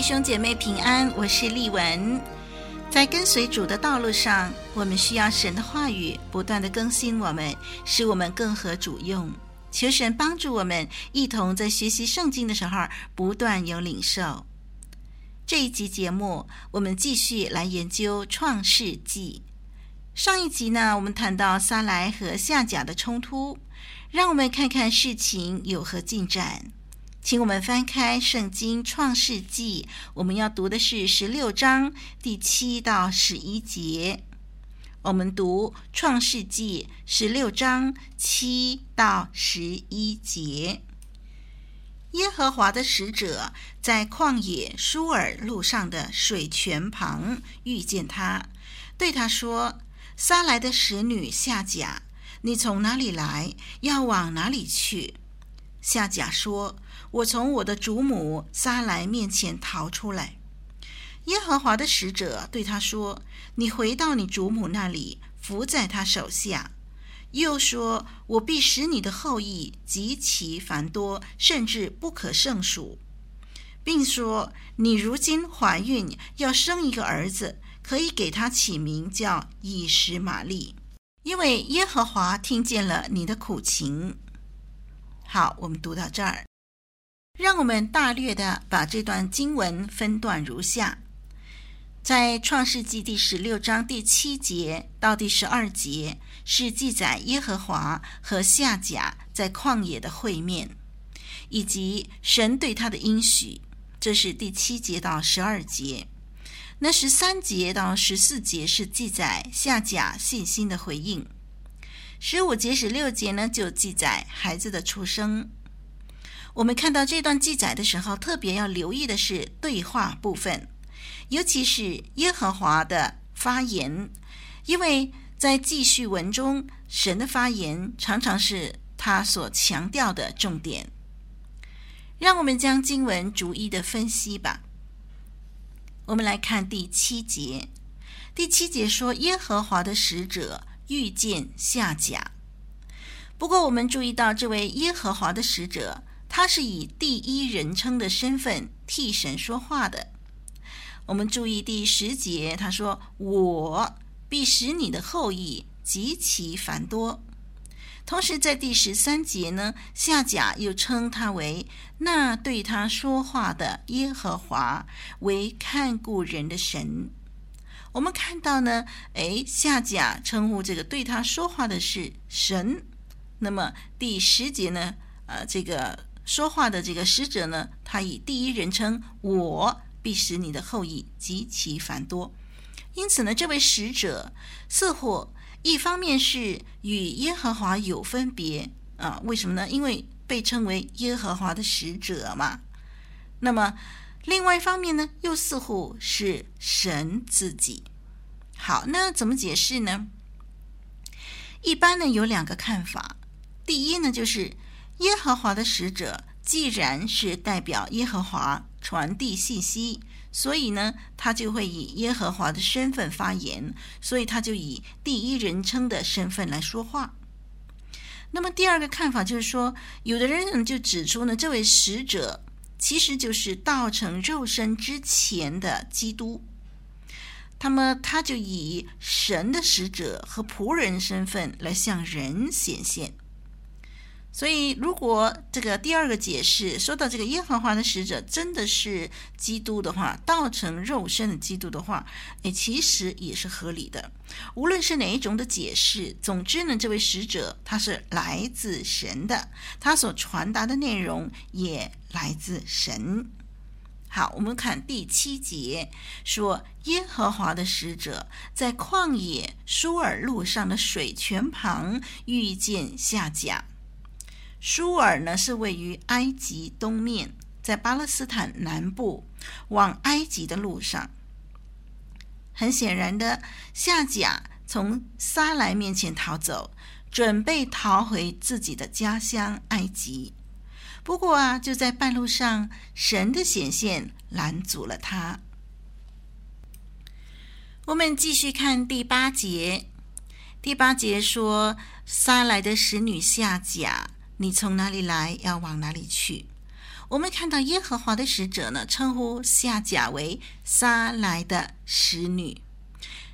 弟兄姐妹平安，我是丽文。在跟随主的道路上，我们需要神的话语不断地更新我们，使我们更合主用。求神帮助我们，一同在学习圣经的时候不断有领受。这一集节目，我们继续来研究创世纪。上一集呢，我们谈到撒莱和夏甲的冲突，让我们看看事情有何进展。请我们翻开圣经《创世纪》，我们要读的是十六章第七到十一节。我们读《创世纪》十六章七到十一节。耶和华的使者在旷野舒尔路上的水泉旁遇见他，对他说：“撒莱的使女夏甲，你从哪里来？要往哪里去？”夏甲说。我从我的祖母撒莱面前逃出来。耶和华的使者对他说：“你回到你祖母那里，伏在她手下。”又说：“我必使你的后裔极其繁多，甚至不可胜数，并说你如今怀孕，要生一个儿子，可以给他起名叫以实玛利，因为耶和华听见了你的苦情。”好，我们读到这儿。让我们大略的把这段经文分段如下：在创世纪第十六章第七节到第十二节是记载耶和华和夏甲在旷野的会面，以及神对他的应许，这是第七节到十二节。那十三节到十四节是记载夏甲信心的回应。十五节、十六节呢，就记载孩子的出生。我们看到这段记载的时候，特别要留意的是对话部分，尤其是耶和华的发言，因为在记叙文中，神的发言常常是他所强调的重点。让我们将经文逐一的分析吧。我们来看第七节，第七节说耶和华的使者遇见夏甲。不过，我们注意到这位耶和华的使者。他是以第一人称的身份替神说话的。我们注意第十节，他说：“我必使你的后裔极其繁多。”同时在第十三节呢，夏甲又称他为那对他说话的耶和华，为看顾人的神。我们看到呢，哎，夏甲称呼这个对他说话的是神。那么第十节呢，呃，这个。说话的这个使者呢，他以第一人称“我必使你的后裔极其繁多”。因此呢，这位使者似乎一方面是与耶和华有分别啊？为什么呢？因为被称为耶和华的使者嘛。那么另外一方面呢，又似乎是神自己。好，那怎么解释呢？一般呢有两个看法。第一呢，就是。耶和华的使者既然是代表耶和华传递信息，所以呢，他就会以耶和华的身份发言，所以他就以第一人称的身份来说话。那么第二个看法就是说，有的人就指出呢，这位使者其实就是道成肉身之前的基督，那么他就以神的使者和仆人身份来向人显现。所以，如果这个第二个解释说到这个耶和华的使者真的是基督的话，道成肉身的基督的话，诶，其实也是合理的。无论是哪一种的解释，总之呢，这位使者他是来自神的，他所传达的内容也来自神。好，我们看第七节，说耶和华的使者在旷野舒尔路上的水泉旁遇见夏甲。舒尔呢是位于埃及东面，在巴勒斯坦南部往埃及的路上。很显然的，夏甲从撒莱面前逃走，准备逃回自己的家乡埃及。不过啊，就在半路上，神的显现拦阻了他。我们继续看第八节。第八节说：“撒莱的使女夏甲，你从哪里来，要往哪里去？”我们看到耶和华的使者呢，称呼夏甲为撒莱的使女，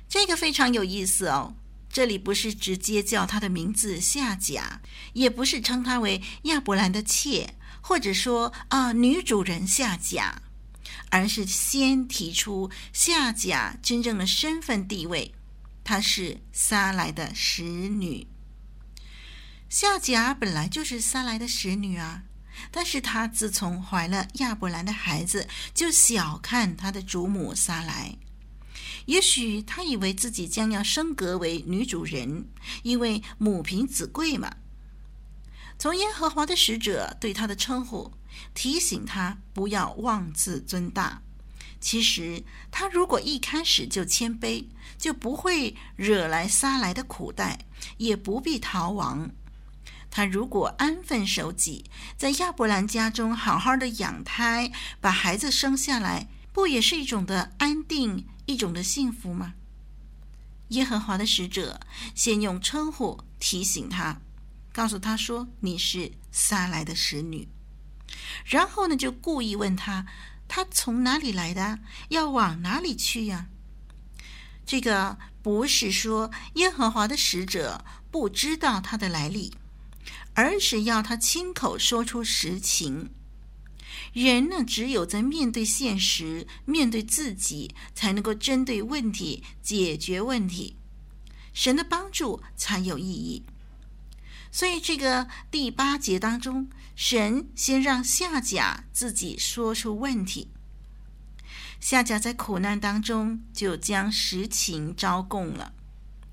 这个非常有意思哦。这里不是直接叫她的名字夏甲，也不是称她为亚伯兰的妾，或者说啊女主人夏甲，而是先提出夏甲真正的身份地位。她是撒莱的使女，夏甲本来就是撒莱的使女啊。但是她自从怀了亚伯兰的孩子，就小看她的主母撒莱。也许她以为自己将要升格为女主人，因为母凭子贵嘛。从耶和华的使者对她的称呼，提醒她不要妄自尊大。其实，她如果一开始就谦卑，就不会惹来撒莱的苦待，也不必逃亡。他如果安分守己，在亚伯兰家中好好的养胎，把孩子生下来，不也是一种的安定，一种的幸福吗？耶和华的使者先用称呼提醒他，告诉他说：“你是撒莱的使女。”然后呢，就故意问他。他从哪里来的？要往哪里去呀？这个不是说耶和华的使者不知道他的来历，而是要他亲口说出实情。人呢，只有在面对现实、面对自己，才能够针对问题解决问题，神的帮助才有意义。所以，这个第八节当中，神先让夏甲自己说出问题。夏甲在苦难当中就将实情招供了。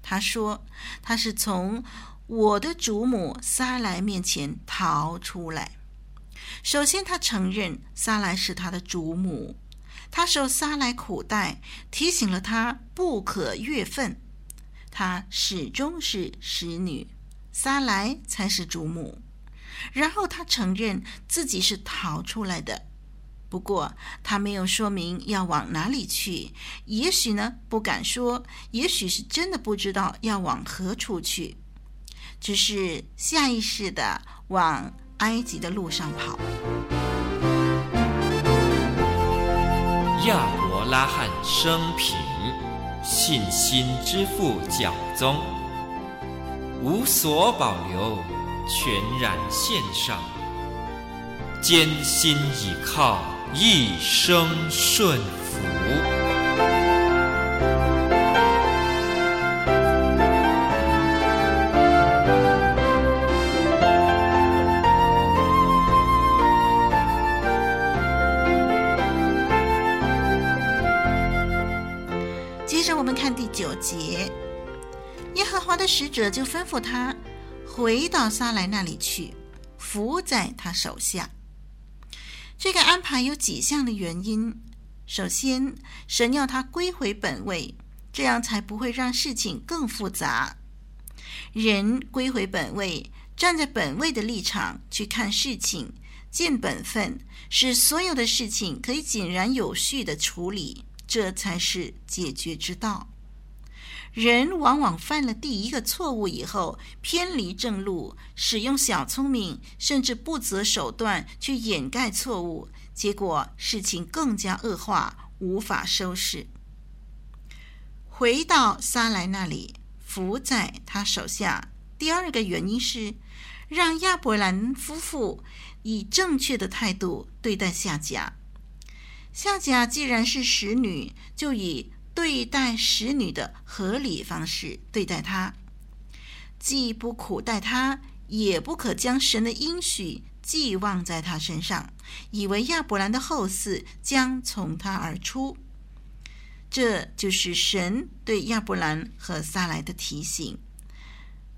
他说：“他是从我的主母撒莱面前逃出来。首先，他承认撒莱是他的主母，他受撒莱苦待，提醒了他不可越分。他始终是使女。”撒莱才是主母，然后他承认自己是逃出来的，不过他没有说明要往哪里去，也许呢不敢说，也许是真的不知道要往何处去，只是下意识的往埃及的路上跑。亚伯拉罕生平，信心之父教宗。无所保留，全然献上，艰辛倚靠，一生顺服。节。耶和华的使者就吩咐他回到撒莱那里去，伏在他手下。这个安排有几项的原因。首先，神要他归回本位，这样才不会让事情更复杂。人归回本位，站在本位的立场去看事情，尽本分，使所有的事情可以井然有序地处理，这才是解决之道。人往往犯了第一个错误以后，偏离正路，使用小聪明，甚至不择手段去掩盖错误，结果事情更加恶化，无法收拾。回到撒莱那里，伏在他手下。第二个原因是，让亚伯兰夫妇以正确的态度对待夏甲。夏甲既然是使女，就以。对待使女的合理方式对待她，既不苦待她，也不可将神的应许寄望在她身上，以为亚伯兰的后嗣将从她而出。这就是神对亚伯兰和撒莱的提醒。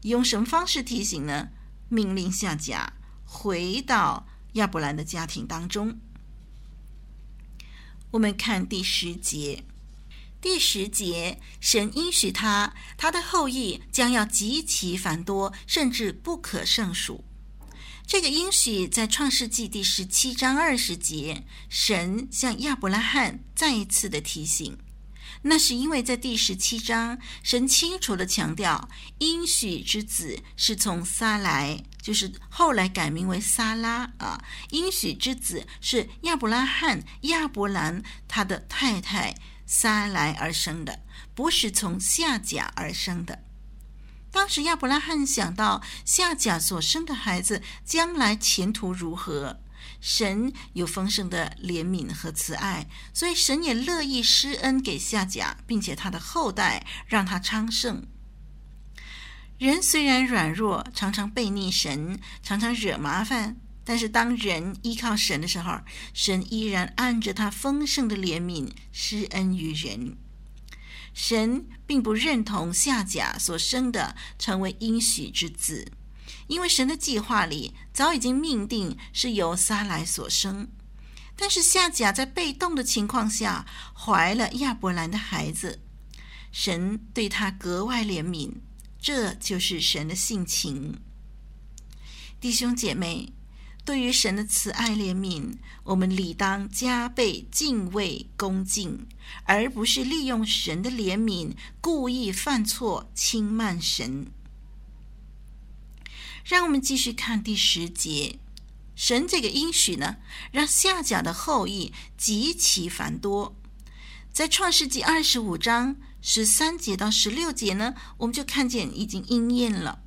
用什么方式提醒呢？命令夏甲回到亚伯兰的家庭当中。我们看第十节，第十节，神应许他，他的后裔将要极其繁多，甚至不可胜数。这个应许在创世纪第十七章二十节，神向亚伯拉罕再一次的提醒。那是因为在第十七章，神清楚地强调，应许之子是从撒来，就是后来改名为撒拉啊。应许之子是亚伯拉罕、亚伯兰他的太太撒来而生的，不是从夏甲而生的。当时亚伯拉罕想到夏甲所生的孩子将来前途如何。神有丰盛的怜悯和慈爱，所以神也乐意施恩给夏甲，并且他的后代让他昌盛。人虽然软弱，常常悖逆神，常常惹麻烦，但是当人依靠神的时候，神依然按着他丰盛的怜悯施恩于人。神并不认同夏甲所生的成为应许之子。因为神的计划里早已经命定是由撒来所生，但是夏甲在被动的情况下怀了亚伯兰的孩子，神对他格外怜悯，这就是神的性情。弟兄姐妹，对于神的慈爱怜悯，我们理当加倍敬畏恭敬，而不是利用神的怜悯故意犯错轻慢神。让我们继续看第十节，神这个应许呢，让夏甲的后裔极其繁多。在创世纪二十五章十三节到十六节呢，我们就看见已经应验了。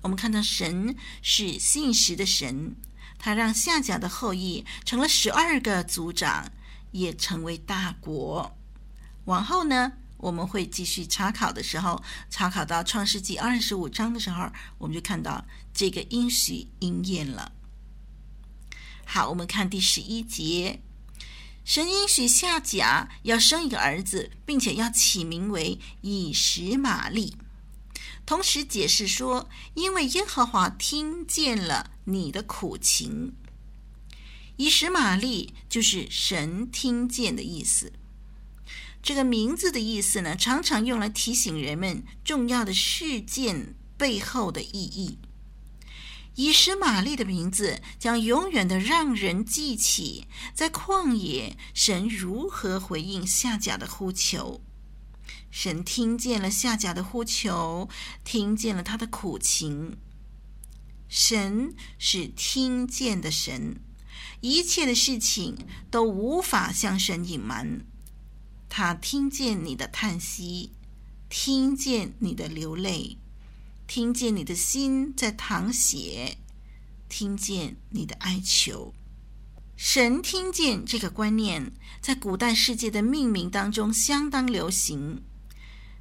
我们看到神是信实的神，他让夏甲的后裔成了十二个族长，也成为大国。往后呢，我们会继续查考的时候，查考到创世纪二十五章的时候，我们就看到这个应许应验了。好，我们看第十一节，神应许夏甲要生一个儿子，并且要起名为以实玛利，同时解释说，因为耶和华听见了你的苦情。以实玛利就是神听见的意思。这个名字的意思呢，常常用来提醒人们重要的事件背后的意义。以实玛利的名字将永远的让人记起，在旷野神如何回应夏甲的呼求。神听见了夏甲的呼求，听见了他的苦情。神是听见的神，一切的事情都无法向神隐瞒。他听见你的叹息，听见你的流泪，听见你的心在淌血，听见你的哀求。神听见这个观念，在古代世界的命名当中相当流行。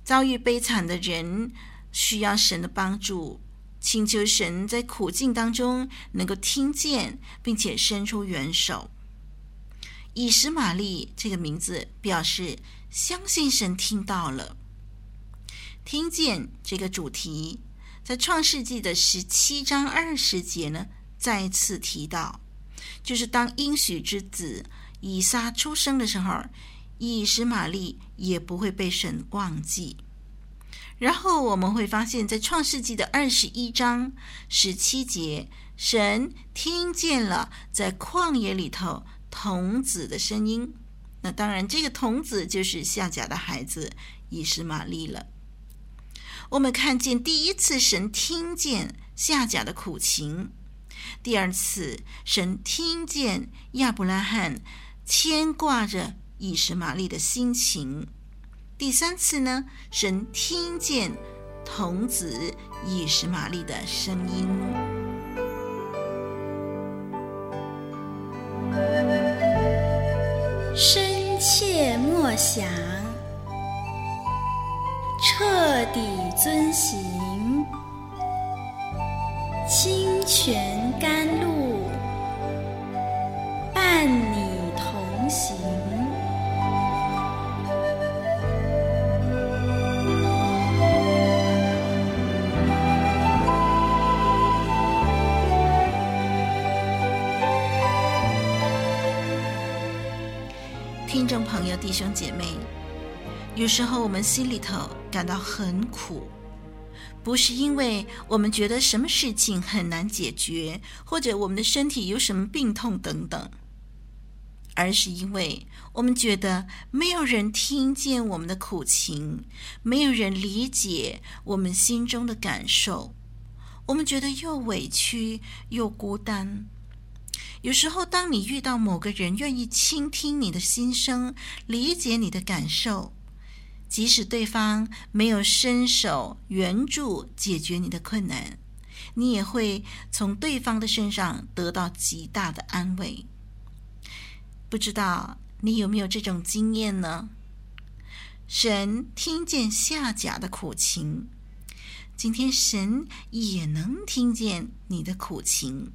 遭遇悲惨的人需要神的帮助，请求神在苦境当中能够听见，并且伸出援手。以实玛利这个名字表示相信神听到了，听见这个主题，在创世纪的十七章二十节呢，再次提到，就是当应许之子以撒出生的时候，以实玛利也不会被神忘记。然后我们会发现，在创世纪的二十一章十七节，神听见了在旷野里头。童子的声音，那当然，这个童子就是夏甲的孩子以实玛利了。我们看见第一次神听见夏甲的苦情，第二次神听见亚伯拉罕牵挂着以实玛利的心情，第三次呢，神听见童子以实玛利的声音。深切默想，彻底遵行，清泉甘弟兄姐妹，有时候我们心里头感到很苦，不是因为我们觉得什么事情很难解决，或者我们的身体有什么病痛等等，而是因为我们觉得没有人听见我们的苦情，没有人理解我们心中的感受，我们觉得又委屈又孤单。有时候，当你遇到某个人愿意倾听你的心声，理解你的感受，即使对方没有伸手援助解决你的困难，你也会从对方的身上得到极大的安慰。不知道你有没有这种经验呢？神听见夏甲的苦情，今天神也能听见你的苦情。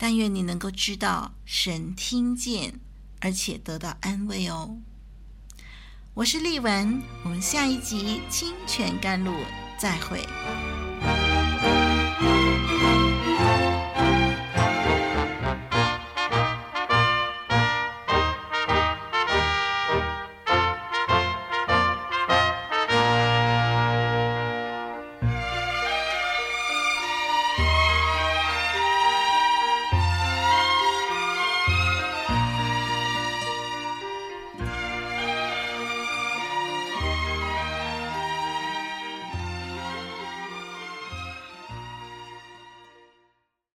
但愿你能够知道，神听见，而且得到安慰哦。我是丽文，我们下一集清泉甘露再会。